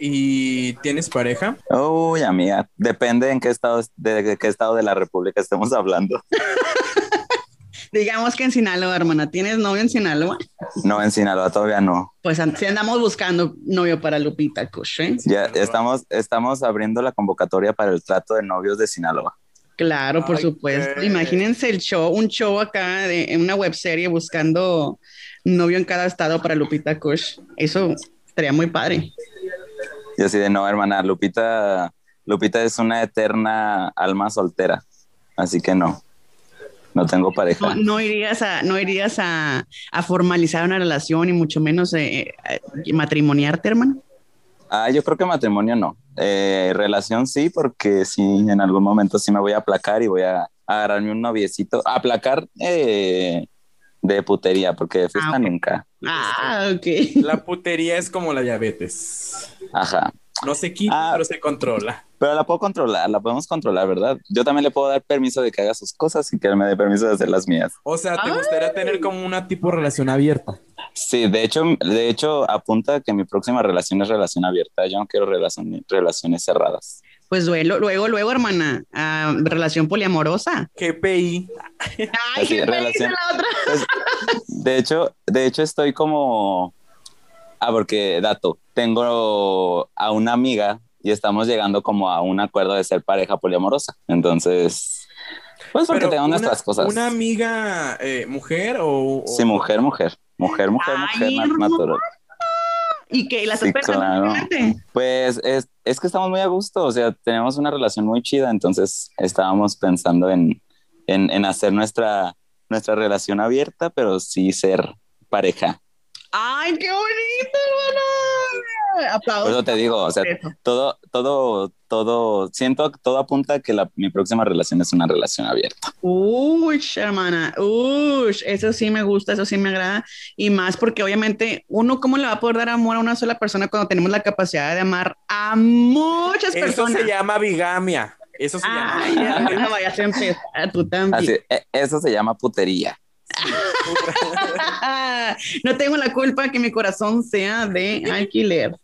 ¿y tienes pareja? Uy, amiga, depende en qué estado, de qué estado de la República estemos hablando. Digamos que en Sinaloa, hermana. ¿Tienes novio en Sinaloa? No, en Sinaloa todavía no. Pues si andamos buscando novio para Lupita Kush, ¿eh? Ya estamos, estamos abriendo la convocatoria para el trato de novios de Sinaloa. Claro, por supuesto. Imagínense el show, un show acá de, en una webserie buscando novio en cada estado para Lupita Kush. Eso estaría muy padre. Y así de no, hermana, Lupita, Lupita es una eterna alma soltera, así que no. No tengo pareja. No, irías a, no irías a, formalizar una relación y mucho menos eh, eh, matrimoniarte, hermano. Ah, yo creo que matrimonio no. Eh, relación sí, porque sí, en algún momento sí me voy a aplacar y voy a, agarrarme un noviecito. Aplacar de putería, porque de fiesta ah, nunca. Ah, ok. La putería es como la diabetes. Ajá. No se quita, ah, pero se controla. Pero la puedo controlar, la podemos controlar, ¿verdad? Yo también le puedo dar permiso de que haga sus cosas y que él me dé permiso de hacer las mías. O sea, ¿te gustaría tener como una tipo relación abierta? Sí, de hecho, de hecho, apunta que mi próxima relación es relación abierta. Yo no quiero relaciones cerradas. Pues luego, luego, luego, hermana, ah, relación poliamorosa. GPI. Ay, GPI relación, la otra. Pues, de hecho, de hecho estoy como Ah, porque, dato, tengo a una amiga y estamos llegando como a un acuerdo de ser pareja poliamorosa. Entonces, pues porque tengo nuestras cosas. ¿Una amiga eh, mujer o, Sí, mujer, mujer. Mujer, mujer, mujer, natural. ¿Y que ¿La sí, claro. Pues es, es, que estamos muy a gusto, o sea, tenemos una relación muy chida, entonces estábamos pensando en, en, en hacer nuestra, nuestra relación abierta, pero sí ser pareja. ¡Ay, qué bonito, hermana! Aplausos. Por eso te digo, o sea, todo, todo, todo, siento, todo apunta a que la, mi próxima relación es una relación abierta. Uy, hermana, uy, eso sí me gusta, eso sí me agrada. Y más porque obviamente uno, ¿cómo le va a poder dar amor a una sola persona cuando tenemos la capacidad de amar a muchas personas? Eso se llama bigamia. Eso se llama. Ya, vayas a empezar, tú también. Así, e, eso se llama putería. no tengo la culpa que mi corazón sea de alquiler.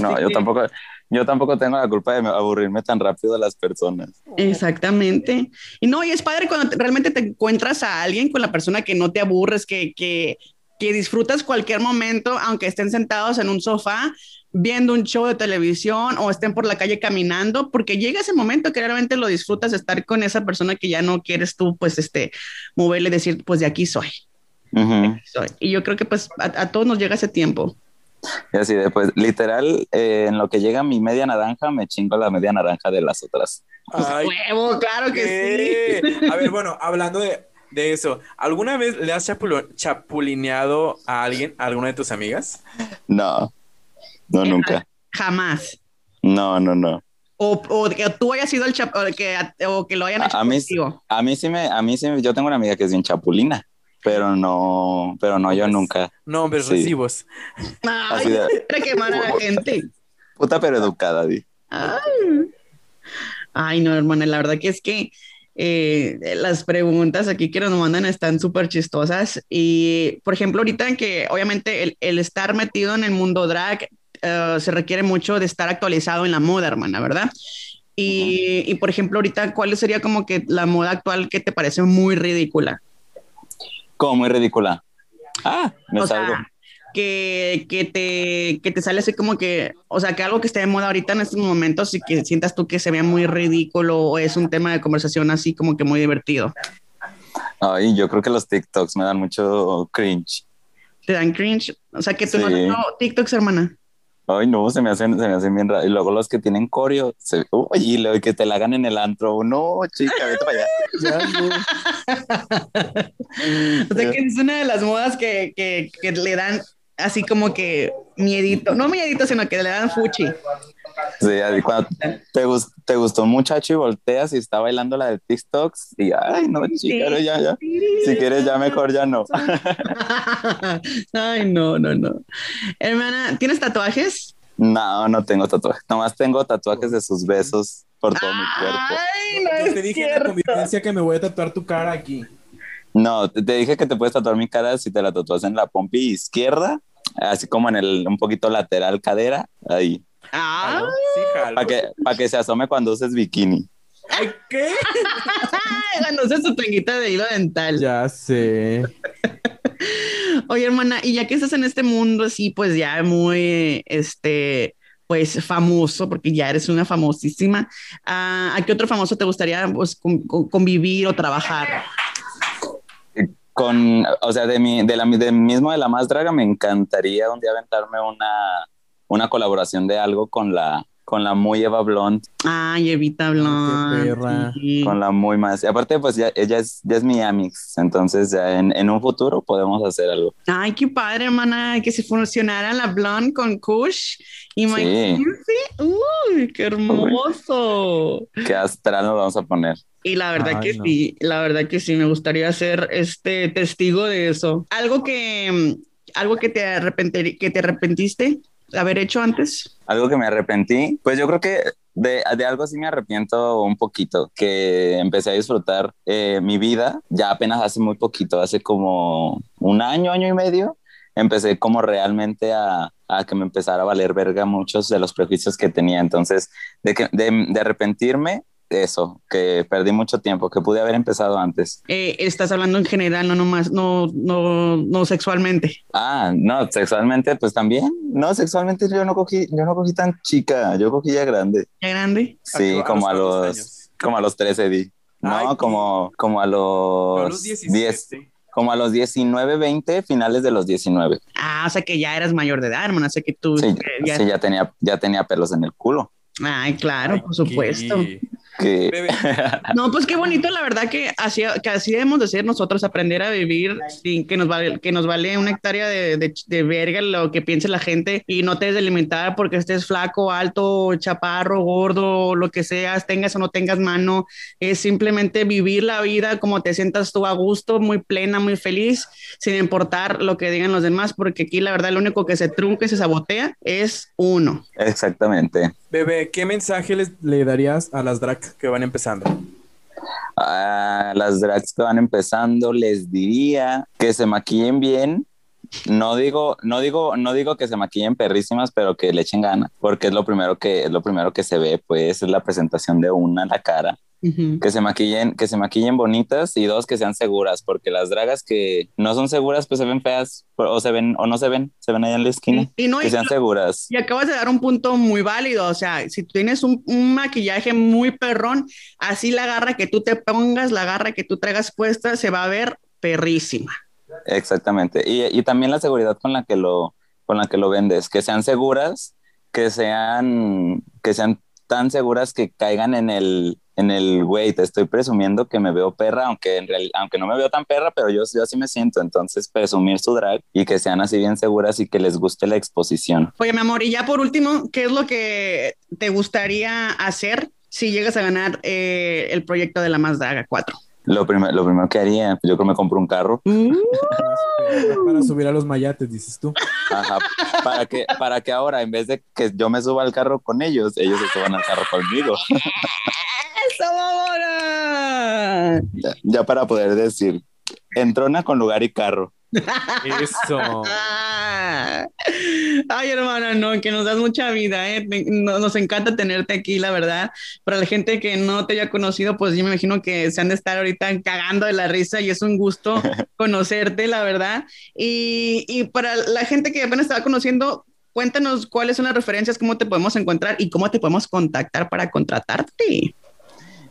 no, yo tampoco, yo tampoco tengo la culpa de aburrirme tan rápido de las personas. Exactamente. Y no, y es padre cuando realmente te encuentras a alguien con la persona que no te aburres, que, que, que disfrutas cualquier momento, aunque estén sentados en un sofá, viendo un show de televisión o estén por la calle caminando, porque llega ese momento que realmente lo disfrutas de estar con esa persona que ya no quieres tú, pues, este, moverle, decir, pues de aquí soy. Y yo creo que pues a, todos nos llega ese tiempo. Y así después, literal, eh, en lo que llega mi media naranja, me chingo la media naranja de las otras. Pues huevo, claro que sí. A ver, bueno, hablando de, de eso, ¿alguna vez le has chapulineado a alguien, a alguna de tus amigas? No. No, nunca. Jamás. No, no, no. O, o que tú hayas sido el chap o que, o que lo hayan hecho a, mí, a mí sí me, a mí sí, yo tengo una amiga que es bien chapulina, pero no, pero no, yo nunca. Nombres sí. recibos. Ay, de, quemar a la gente. Puta pero educada, di. Ay. Ay, no, hermana, la verdad que es que eh, las preguntas aquí que nos mandan están súper chistosas. Y, por ejemplo, ahorita en que obviamente el, el, estar metido en el mundo drag eh, se requiere mucho de estar actualizado en la moda, hermana, ¿verdad? Y, y, por ejemplo, ahorita, ¿cuál sería como que la moda actual que te parece muy ridícula? ¿Cómo muy ridícula? Ah, me salgo. que, que, te, que te sale así como que, o sea, que algo que esté de moda ahorita en estos momentos y que sientas tú que se vea muy ridículo o es un tema de conversación así como que muy divertido. Ay, yo creo que los TikToks me dan mucho cringe. ¿Te dan cringe? O sea, que tú no, no TikToks, hermana. Ay, no, se me hacen, se me hacen bien raros. Y luego los que tienen coreo, se, uy, y luego que te la hagan en el antro. No, chica, vete para allá. o sea, que es una de las modas que, que, que, le dan así como que miedito. No miedito, sino que le dan fuchi. Sí, cuando te, gus- te gustó un muchacho y volteas y está bailando la de TikToks y ay, no, chica, ya, ya. Si quieres, ya mejor ya no. Ay, no, no, no. Hermana, ¿tienes tatuajes? No, no tengo tatuajes. Nomás tengo tatuajes de sus besos por todo mi cuerpo. Ay, no Yo es te dije en la convivencia que me voy a tatuar tu cara aquí. No, te, te dije que te puedes tatuar mi cara si te la tatuas en la pompi izquierda, así como en el un poquito lateral cadera, ahí, Ah. Sí, jalo. para que, para que se asome cuando uses bikini. Ay, ¿qué? ganándose su tenguita de hilo dental. Ya sé. Oye, hermana, y ya que estás en este mundo así, pues ya muy, este, pues famoso, porque ya eres una famosísima, ah, ¿a qué otro famoso te gustaría pues, con- con- convivir o trabajar? Con, o sea, de mi, de la, de mismo de la más draga, me encantaría un día aventarme una, una colaboración de algo con la, con la muy Eva Blond, Ay, Evita Blond. perra. sí. con la muy más. Y aparte, pues ya, ella es, ya es mi amix, entonces ya en, en un futuro podemos hacer algo. Ay, qué padre, hermana, que se funcionara la Blonde con Kush y Mike Sí. Uy, qué hermoso. Qué astral nos vamos a poner. Y la verdad Ay, que no. sí, la verdad que sí, me gustaría ser este testigo de eso. Algo que, algo que te que te arrepentiste haber hecho antes. Algo que me arrepentí, pues yo creo que de, de algo sí me arrepiento un poquito, que empecé a disfrutar eh, mi vida ya apenas hace muy poquito, hace como un año, año y medio, empecé como realmente a, a que me empezara a valer verga muchos de los prejuicios que tenía. Entonces, de, que, de, de arrepentirme, eso, que perdí mucho tiempo, que pude haber empezado antes. Eh, estás hablando en general, no nomás, no, no, no sexualmente. Ah, no, sexualmente, pues también. No, sexualmente yo no cogí, yo no cogí tan chica, yo cogí ya grande. ¿Ya grande? Sí, ¿A como a los años? como a los 13 di. No, Ay, como, como a los, A los 10, 17. como a los 19, 20, finales de los 19. Ah, o sea que ya eras mayor de edad, hermana, o sea que tú Sí, eh, ya... sí, ya tenía, ya tenía pelos en el culo. Ay, claro, Ay, por supuesto. qué- Que, No, pues qué bonito, la verdad que así, que así debemos de ser nosotros, aprender a vivir sin que nos vale, que nos vale una hectárea de, de, de verga lo que piense la gente y no te des de limitar porque estés flaco, alto, chaparro, gordo, lo que seas, tengas o no tengas mano, es simplemente vivir la vida como te sientas tú a gusto, muy plena, muy feliz, sin importar lo que digan los demás, porque aquí la verdad lo único que se trunca y se sabotea es uno. exactamente. Bebé, ¿qué mensaje les, le darías a las drag que van empezando? A las drags que van empezando les diría que se maquillen bien. No digo, no digo, no digo que se maquillen perrísimas, pero que le echen ganas, porque es lo primero que es lo primero que se ve, pues es la presentación de una la cara. Que se maquillen, que se maquillen bonitas y dos que sean seguras, porque las dragas que no son seguras pues se ven feas o se ven o no se ven, se ven allá en la esquina. Y no, Que y- sean seguras. Y acabas de dar un punto muy válido, o sea, si tienes un, un maquillaje muy perrón, así la garra que tú te pongas, la garra que tú traigas puesta, se va a ver perrísima. Exactamente. Y, y también la seguridad con la que lo, con la que lo vendes, que sean seguras, que sean, que sean tan seguras que caigan en el, en el, güey, te estoy presumiendo que me veo perra, aunque en real, aunque no me veo tan perra, pero yo, yo así me siento. Entonces, presumir su drag y que sean así bien seguras y que les guste la exposición. Oye, mi amor, y ya por último, ¿qué es lo que te gustaría hacer si llegas a ganar eh, el proyecto de la Más Draga 4? Lo, primer- lo primero que haría, yo creo que me compro un carro. Para subir a los mayates, dices tú. Ajá, para que, para que ahora, en vez de que yo me suba al carro con ellos, ellos se suban al carro conmigo. ¡Eso, ahora! Ya, ya para poder decir, entrona con lugar y carro. Eso. Ay, hermana, no, que nos das mucha vida, ¿eh? Nos encanta tenerte aquí, la verdad. Para la gente que no te haya conocido, pues yo me imagino que se han de estar ahorita cagando de la risa y es un gusto conocerte, la verdad. Y, y para la gente que apenas va conociendo, cuéntanos cuáles son las referencias, cómo te podemos encontrar y cómo te podemos contactar para contratarte.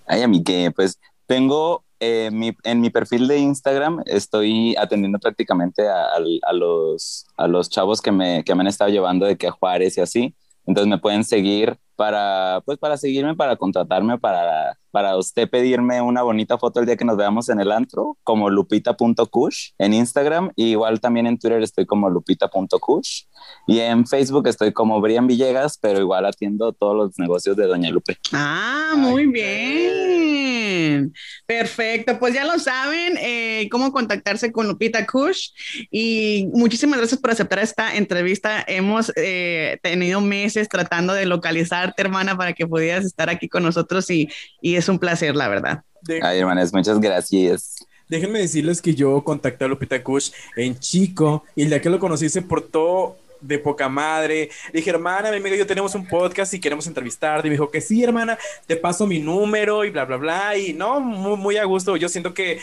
Ay, a mí que, pues, tengo eh, mi- en mi perfil de Instagram, estoy atendiendo prácticamente a, a los, a los chavos que me, que me han estado llevando de que a Juárez y así. Entonces me pueden seguir para, pues, para seguirme, para contratarme, para, para usted pedirme una bonita foto el día que nos veamos en el antro, como lupita.kush en Instagram. Y igual también en Twitter estoy como lupita.kush. Y en Facebook estoy como Brian Villegas, pero igual atiendo todos los negocios de Doña Lupe. Ah, muy bien. Perfecto. Pues ya lo saben, eh, cómo contactarse con Lupita Kush. Y muchísimas gracias por aceptar esta entrevista. Hemos eh, tenido meses tratando de localizarte, hermana, para que pudieras estar aquí con nosotros y, y es un placer, la verdad. Ay, hermanas, muchas gracias. Déjenme decirles que yo contacté a Lupita Kush en chico y el día que lo conocí se portó de poca madre. Le dije, hermana, mi amiga y yo tenemos un podcast y queremos entrevistarte. Y me dijo que sí, hermana, te paso mi número y bla, bla, bla. Y no, muy, muy a gusto. Yo siento que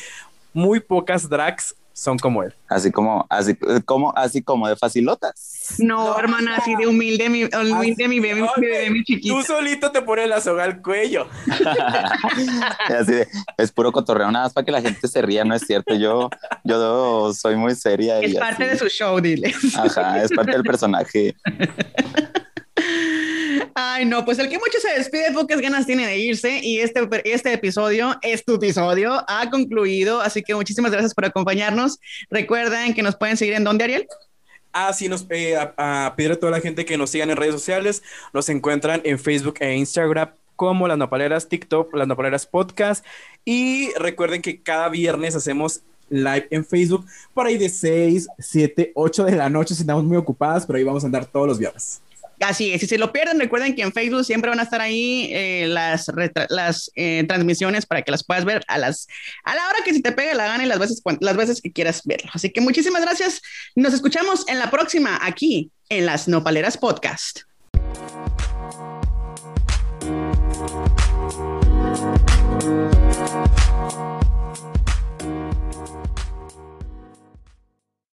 muy pocas drags son como él. Así como, así como, así como de facilotas. No, hermana, así de humilde, mi, humilde mi bebé, mi bebé, mi chiquita. Tú solito te pones la soga al cuello. así de, es puro cotorreo, nada más para que la gente se ría, no es cierto. Yo, yo soy muy seria. Es parte de su show, dile. Ajá, es parte del personaje. Ay, no, pues el que mucho se despide, pocas ganas tiene de irse y este, este episodio, este episodio ha concluido, así que muchísimas gracias por acompañarnos. Recuerden que nos pueden seguir en donde, Ariel. Ah, sí, nos, eh, a, pedir a toda la gente que nos sigan en redes sociales, nos encuentran en Facebook e Instagram como Las Nopaleras, TikTok, Las Nopaleras Podcast y recuerden que cada viernes hacemos live en Facebook por ahí de 6, 7, 8 de la noche si estamos muy ocupadas, pero ahí vamos a andar todos los viernes. Así es, si se lo pierden, recuerden que en Facebook siempre van a estar ahí eh, las, las eh, transmisiones para que las puedas ver a, las, a la hora que se te pegue la gana y las veces, las veces que quieras verlo. Así que muchísimas gracias. Nos escuchamos en la próxima aquí en las Nopaleras Podcast.